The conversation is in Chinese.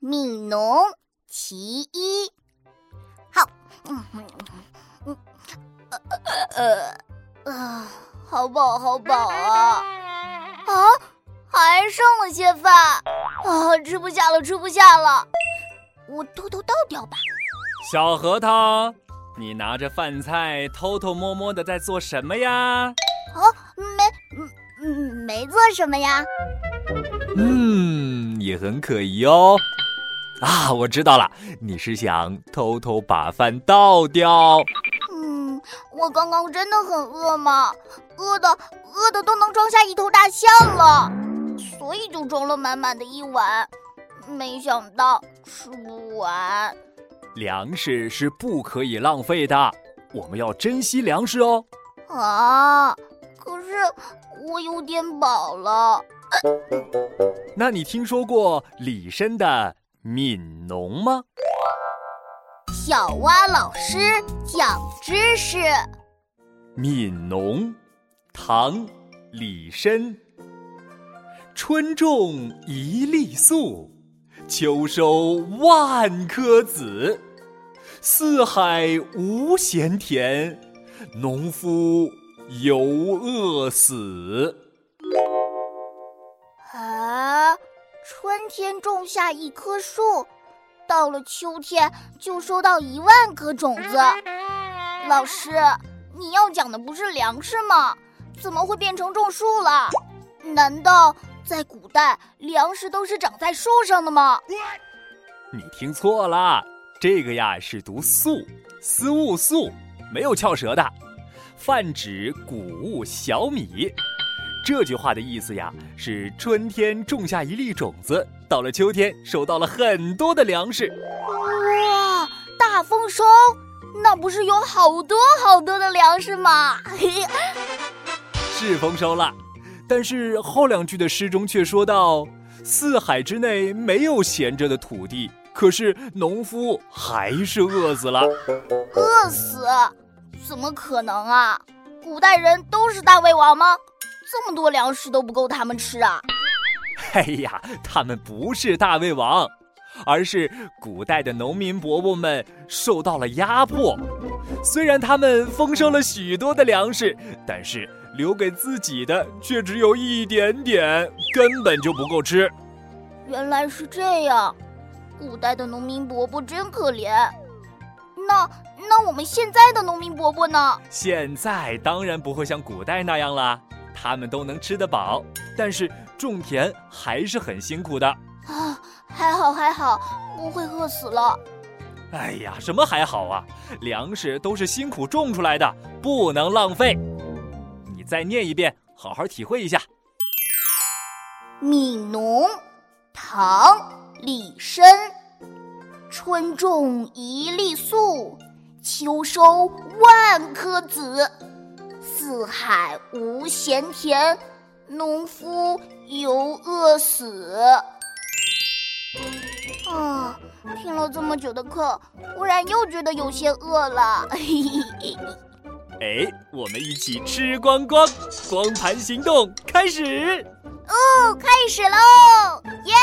悯农其一。好，嗯嗯嗯，呃呃呃，好饱好饱啊！啊，还剩了些饭啊，吃不下了，吃不下了，我偷偷倒掉吧。小核桃，你拿着饭菜偷偷摸摸的在做什么呀？啊，没，嗯嗯，没做什么呀。嗯，也很可疑哦。啊，我知道了，你是想偷偷把饭倒掉。嗯，我刚刚真的很饿嘛，饿的饿的都能装下一头大象了，所以就装了满满的一碗，没想到吃不完。粮食是不可以浪费的，我们要珍惜粮食哦。啊，可是我有点饱了。那你听说过李绅的《悯农》吗？小蛙老师讲知识，《悯农》，唐·李绅。春种一粒粟。秋收万颗子，四海无闲田，农夫犹饿死。春天种下一棵树，到了秋天就收到一万颗种子。老师，你要讲的不是粮食吗？怎么会变成种树了？难道？在古代，粮食都是长在树上的吗？你听错了，这个呀是读“粟”，思物粟，没有翘舌的，泛指谷物小米。这句话的意思呀，是春天种下一粒种子，到了秋天收到了很多的粮食。哇，大丰收！那不是有好多好多的粮食吗？是丰收了。但是后两句的诗中却说到：“四海之内没有闲着的土地，可是农夫还是饿死了。”饿死？怎么可能啊？古代人都是大胃王吗？这么多粮食都不够他们吃啊？哎呀，他们不是大胃王，而是古代的农民伯伯们受到了压迫。虽然他们丰收了许多的粮食，但是。留给自己的却只有一点点，根本就不够吃。原来是这样，古代的农民伯伯真可怜。那那我们现在的农民伯伯呢？现在当然不会像古代那样了，他们都能吃得饱，但是种田还是很辛苦的。啊，还好还好，不会饿死了。哎呀，什么还好啊？粮食都是辛苦种出来的，不能浪费。你再念一遍，好好体会一下。《悯农》唐·李绅。春种一粒粟，秋收万颗子。四海无闲田，农夫犹饿死。啊，听了这么久的课，忽然又觉得有些饿了。哎，我们一起吃光光！光盘行动开始！哦，开始喽！耶！